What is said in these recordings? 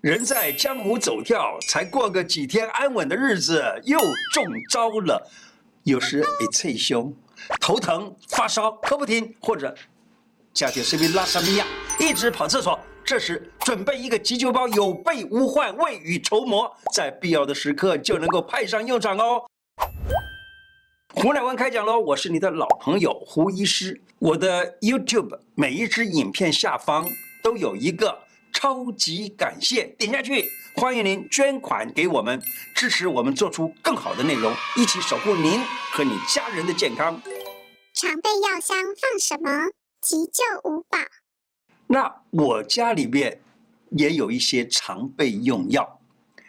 人在江湖走跳，才过个几天安稳的日子，又中招了。有时会脆胸、头疼、发烧、咳不停，或者家庭生病拉萨米亚，一直跑厕所。这时准备一个急救包，有备无患，未雨绸缪，在必要的时刻就能够派上用场哦。胡乃文开讲喽！我是你的老朋友胡医师。我的 YouTube 每一支影片下方都有一个超级感谢，点下去，欢迎您捐款给我们，支持我们做出更好的内容，一起守护您和你家人的健康。常备药箱放什么？急救五宝。那我家里面也有一些常备用药，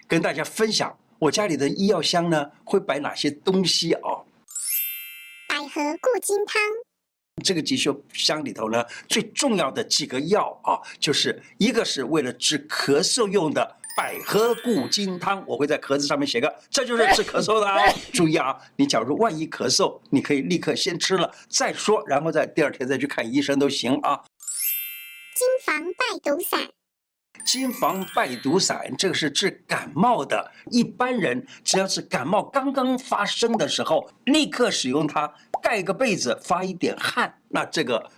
跟大家分享。我家里的医药箱呢，会摆哪些东西哦？百合固金汤。这个急救箱里头呢，最重要的几个药啊，就是一个是为了治咳嗽用的百合固金汤，我会在壳子上面写个，这就是治咳嗽的啊。注意啊，你假如万一咳嗽，你可以立刻先吃了再说，然后再第二天再去看医生都行啊。金防败毒散，金防败毒散，这个是治感冒的。一般人只要是感冒刚刚发生的时候，立刻使用它，盖个被子，发一点汗，那这个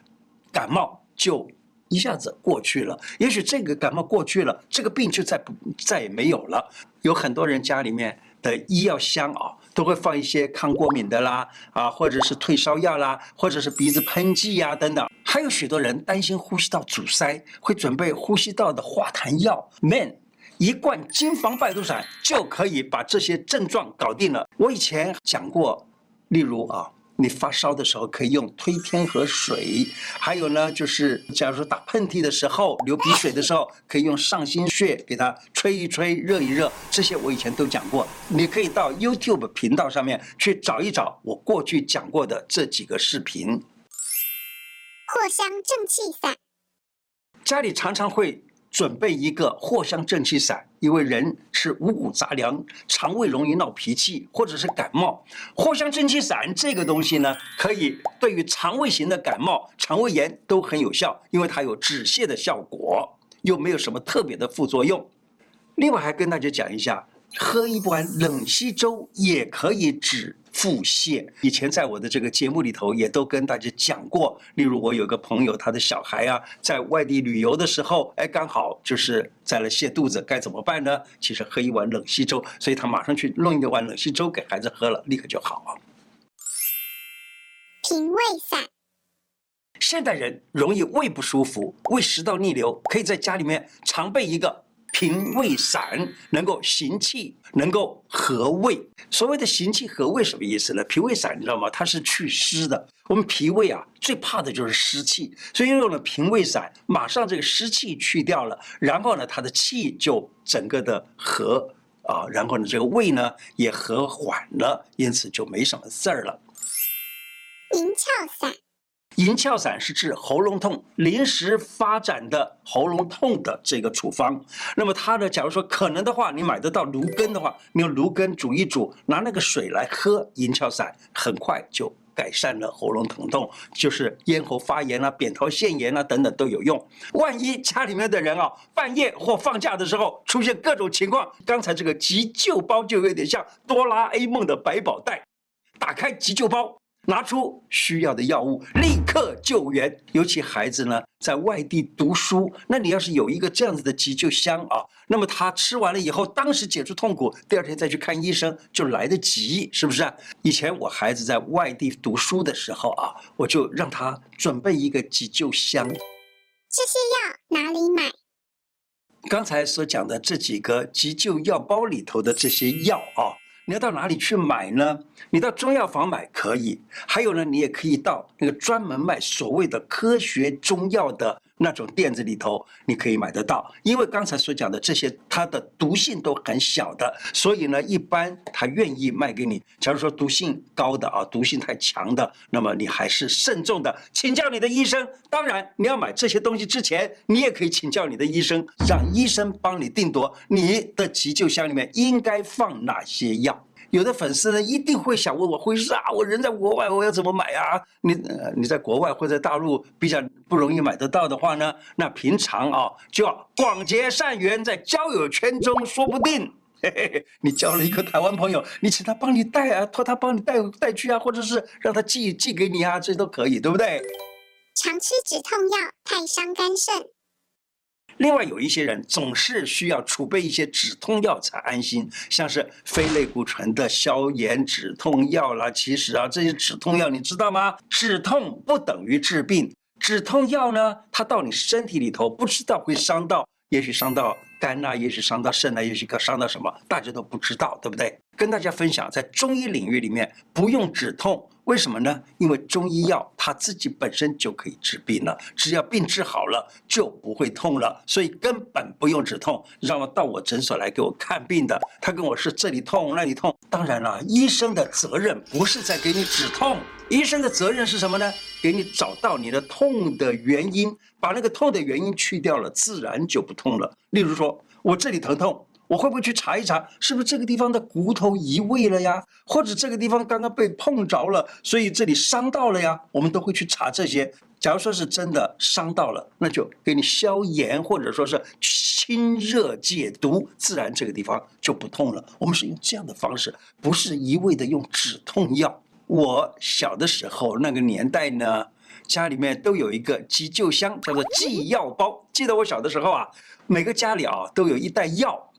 感冒就一下子过去了。也许这个感冒过去了，这个病就再不再也没有了。有很多人家里面的医药箱啊。都会放一些抗过敏的啦，啊，或者是退烧药啦，或者是鼻子喷剂呀等等。还有许多人担心呼吸道阻塞，会准备呼吸道的化痰药。Man，一罐金防败毒散就可以把这些症状搞定了。我以前讲过，例如啊。你发烧的时候可以用推天河水，还有呢，就是假如说打喷嚏的时候、流鼻水的时候，可以用上心穴给它吹一吹、热一热。这些我以前都讲过，你可以到 YouTube 频道上面去找一找我过去讲过的这几个视频。藿香正气散，家里常常会。准备一个藿香正气散，因为人吃五谷杂粮，肠胃容易闹脾气或者是感冒。藿香正气散这个东西呢，可以对于肠胃型的感冒、肠胃炎都很有效，因为它有止泻的效果，又没有什么特别的副作用。另外还跟大家讲一下，喝一碗冷稀粥也可以止。腹泻，以前在我的这个节目里头也都跟大家讲过。例如，我有个朋友，他的小孩啊，在外地旅游的时候，哎，刚好就是在了泻肚子，该怎么办呢？其实喝一碗冷稀粥，所以他马上去弄一碗冷稀粥给孩子喝了，立刻就好了。平胃散，现代人容易胃不舒服，胃食道逆流，可以在家里面常备一个。平胃散能够行气，能够和胃。所谓的行气和胃什么意思呢？平胃散你知道吗？它是去湿的。我们脾胃啊最怕的就是湿气，所以用了平胃散，马上这个湿气去掉了，然后呢，它的气就整个的和啊，然后呢，这个胃呢也和缓了，因此就没什么事儿了。银翘散。银翘散是治喉咙痛临时发展的喉咙痛的这个处方。那么它呢，假如说可能的话，你买得到芦根的话，你用芦根煮一煮，拿那个水来喝银翘散，很快就改善了喉咙疼痛，就是咽喉发炎啊、扁桃腺炎啊等等都有用。万一家里面的人啊，半夜或放假的时候出现各种情况，刚才这个急救包就有点像哆啦 A 梦的百宝袋，打开急救包。拿出需要的药物，立刻救援。尤其孩子呢，在外地读书，那你要是有一个这样子的急救箱啊，那么他吃完了以后，当时解除痛苦，第二天再去看医生就来得及，是不是啊？以前我孩子在外地读书的时候啊，我就让他准备一个急救箱。这些药哪里买？刚才所讲的这几个急救药包里头的这些药啊。你要到哪里去买呢？你到中药房买可以，还有呢，你也可以到那个专门卖所谓的科学中药的那种店子里头，你可以买得到。因为刚才所讲的这些，它的毒性都很小的，所以呢，一般他愿意卖给你。假如说毒性高的啊，毒性太强的，那么你还是慎重的，请教你的医生。当然，你要买这些东西之前，你也可以请教你的医生，让医生帮你定夺你的急救箱里面应该放哪些药。有的粉丝呢一定会想问我，会是啊，我人在国外，我要怎么买啊？你你在国外或者大陆比较不容易买得到的话呢，那平常啊就要广结善缘，在交友圈中说不定。嘿嘿嘿，你交了一个台湾朋友，你请他帮你带啊，托他帮你带带去啊，或者是让他寄寄给你啊，这都可以，对不对？常吃止痛药太伤肝肾。另外有一些人总是需要储备一些止痛药才安心，像是非类固醇的消炎止痛药啦。其实啊，这些止痛药你知道吗？止痛不等于治病，止痛药呢，它到你身体里头不知道会伤到。也许伤到肝呐、也许伤到肾呐、也许可伤到什么，大家都不知道，对不对？跟大家分享，在中医领域里面不用止痛，为什么呢？因为中医药它自己本身就可以治病了，只要病治好了就不会痛了，所以根本不用止痛。让我到我诊所来给我看病的，他跟我说这里痛那里痛，当然了，医生的责任不是在给你止痛。医生的责任是什么呢？给你找到你的痛的原因，把那个痛的原因去掉了，自然就不痛了。例如说，我这里疼痛，我会不会去查一查，是不是这个地方的骨头移位了呀？或者这个地方刚刚被碰着了，所以这里伤到了呀？我们都会去查这些。假如说是真的伤到了，那就给你消炎，或者说是清热解毒，自然这个地方就不痛了。我们是用这样的方式，不是一味的用止痛药。我小的时候那个年代呢，家里面都有一个急救箱，叫做济药包。记得我小的时候啊，每个家里啊都有一袋药，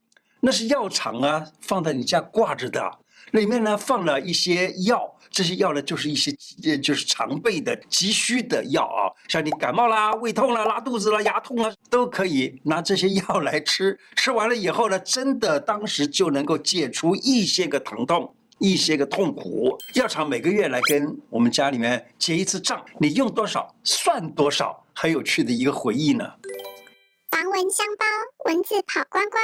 那是药厂啊放在你家挂着的，里面呢放了一些药，这些药呢就是一些就是常备的急需的药啊，像你感冒啦、胃痛啦、拉肚子啦、牙痛啊，都可以拿这些药来吃。吃完了以后呢，真的当时就能够解除一些个疼痛。一些个痛苦，药厂每个月来跟我们家里面结一次账，你用多少算多少，很有趣的一个回忆呢。防蚊香包，蚊子跑光光。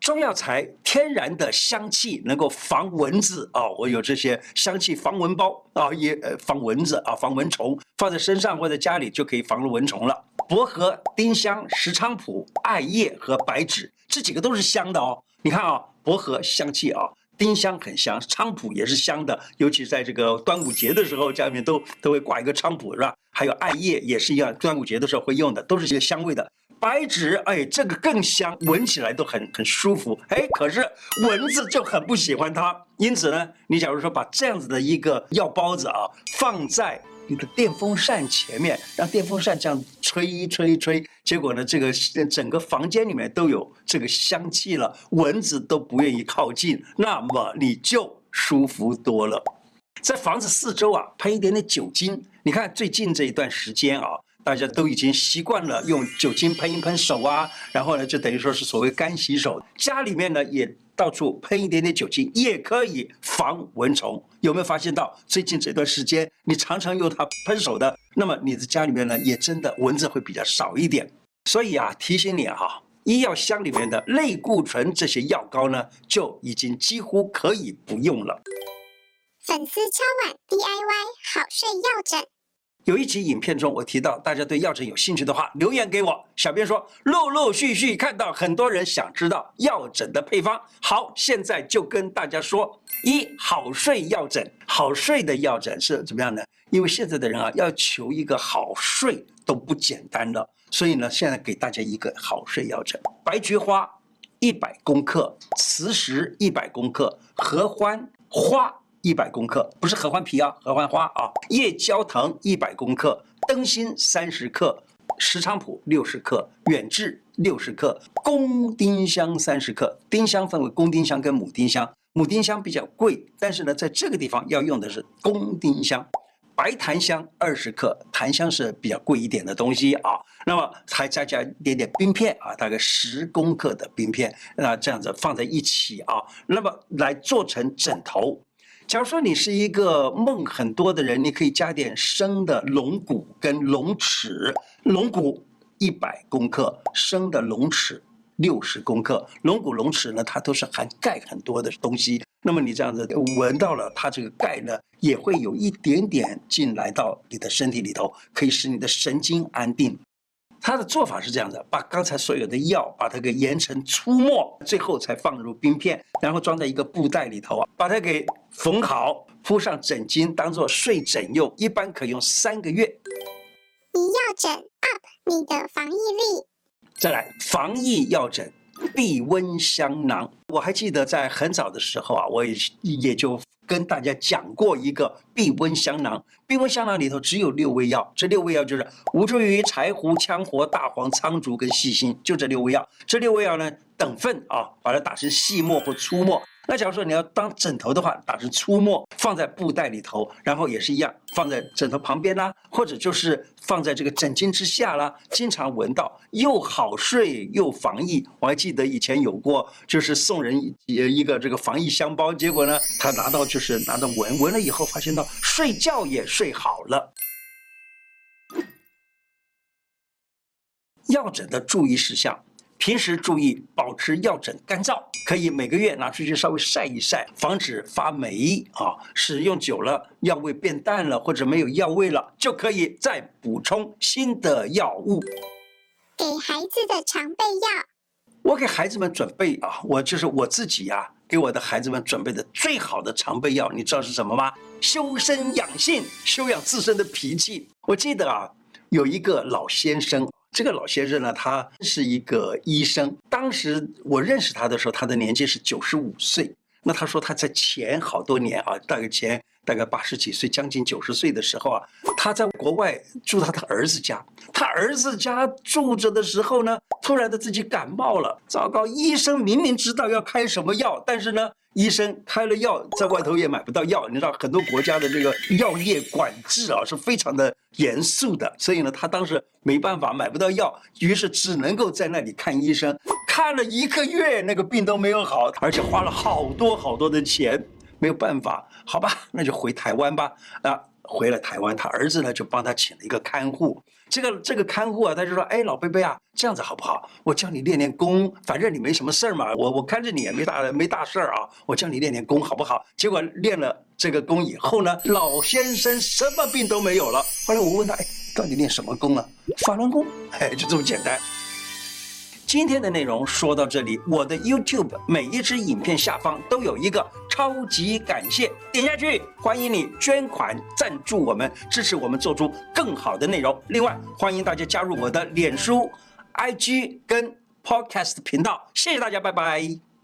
中药材天然的香气能够防蚊子啊、我有这些香气防蚊包啊，也呃防蚊子啊，防蚊虫，放在身上或者家里就可以防蚊虫了。薄荷、丁香、石菖蒲、艾叶和白芷这几个都是香的哦。你看啊、薄荷香气啊。丁香很香，菖蒲也是香的，尤其在这个端午节的时候，家里面都都会挂一个菖蒲，是吧？还有艾叶也是一样，端午节的时候会用的，都是些香味的。白芷，哎，这个更香，闻起来都很很舒服。哎，可是蚊子就很不喜欢它，因此呢，你假如说把这样子的一个药包子啊放在。你的电风扇前面，让电风扇这样吹一吹一吹，结果呢，这个整个房间里面都有这个香气了，蚊子都不愿意靠近，那么你就舒服多了。在房子四周啊喷一点点酒精，你看最近这一段时间啊。大家都已经习惯了用酒精喷一喷手啊，然后呢，就等于说是所谓干洗手。家里面呢也到处喷一点点酒精，也可以防蚊虫。有没有发现到最近这段时间你常常用它喷手的，那么你的家里面呢也真的蚊子会比较少一点。所以啊，提醒你哈，医药箱里面的类固醇这些药膏呢，就已经几乎可以不用了。粉丝敲碗 DIY 好睡药枕。有一集影片中，我提到大家对药枕有兴趣的话，留言给我。小编说，陆陆续续看到很多人想知道药枕的配方。好，现在就跟大家说：一好睡药枕，好睡的药枕是怎么样呢？因为现在的人啊，要求一个好睡都不简单了，所以呢，现在给大家一个好睡药枕：白菊花一百公克，磁石一百公克，合欢花。一百公克，不是合欢皮啊，合欢花啊。夜交藤一百公克，灯芯三十克，石菖蒲六十克，远志六十克，公丁香三十克。丁香分为公丁香跟母丁香，母丁香比较贵，但是呢，在这个地方要用的是公丁香。白檀香二十克，檀香是比较贵一点的东西啊。那么还再加一点点冰片啊，大概十公克的冰片，那这样子放在一起啊，那么来做成枕头。假如说你是一个梦很多的人，你可以加点生的龙骨跟龙齿。龙骨一百公克，生的龙齿六十公克。龙骨龙齿呢，它都是含钙很多的东西。那么你这样子闻到了，它这个钙呢，也会有一点点进来到你的身体里头，可以使你的神经安定。他的做法是这样的：把刚才所有的药，把它给研成粗末，最后才放入冰片，然后装在一个布袋里头啊，把它给缝好，铺上枕巾，当做睡枕用，一般可用三个月。你要枕 up 你的防疫力。再来，防疫要枕避瘟香囊。我还记得在很早的时候啊，我也也就跟大家讲过一个避瘟香囊。避瘟香囊里头只有六味药，这六味药就是吴茱萸、柴胡、羌活、大黄、苍术跟细辛，就这六味药。这六味药呢，等份啊，把它打成细末或粗末。那假如说你要当枕头的话，打成粗末，放在布袋里头，然后也是一样，放在枕头旁边啦，或者就是放在这个枕巾之下啦，经常闻到，又好睡又防疫。我还记得以前有过，就是送人一一个这个防疫香包，结果呢，他拿到就是拿到闻闻了以后，发现到睡觉也睡好了。药枕的注意事项。平时注意保持药枕干燥，可以每个月拿出去稍微晒一晒，防止发霉啊。使用久了，药味变淡了或者没有药味了，就可以再补充新的药物。给孩子的常备药，我给孩子们准备啊，我就是我自己呀、啊，给我的孩子们准备的最好的常备药，你知道是什么吗？修身养性，修养自身的脾气。我记得啊，有一个老先生。这个老先生呢，他是一个医生。当时我认识他的时候，他的年纪是九十五岁。那他说他在前好多年啊，大概前大概八十几岁，将近九十岁的时候啊，他在国外住他的儿子家。他儿子家住着的时候呢，突然的自己感冒了。糟糕，医生明明知道要开什么药，但是呢。医生开了药，在外头也买不到药。你知道很多国家的这个药业管制啊，是非常的严肃的。所以呢，他当时没办法买不到药，于是只能够在那里看医生。看了一个月，那个病都没有好，而且花了好多好多的钱，没有办法，好吧，那就回台湾吧。啊，回了台湾，他儿子呢就帮他请了一个看护。这个这个看护啊，他就说：“哎，老贝贝啊，这样子好不好？我教你练练功，反正你没什么事儿嘛，我我看着你也没大没大事儿啊，我教你练练功好不好？”结果练了这个功以后呢，老先生什么病都没有了。后来我问他：“哎，到底练什么功啊？法轮功？哎，就这么简单。”今天的内容说到这里，我的 YouTube 每一支影片下方都有一个超级感谢，点下去，欢迎你捐款赞助我们，支持我们做出更好的内容。另外，欢迎大家加入我的脸书、IG 跟 Podcast 频道，谢谢大家，拜拜。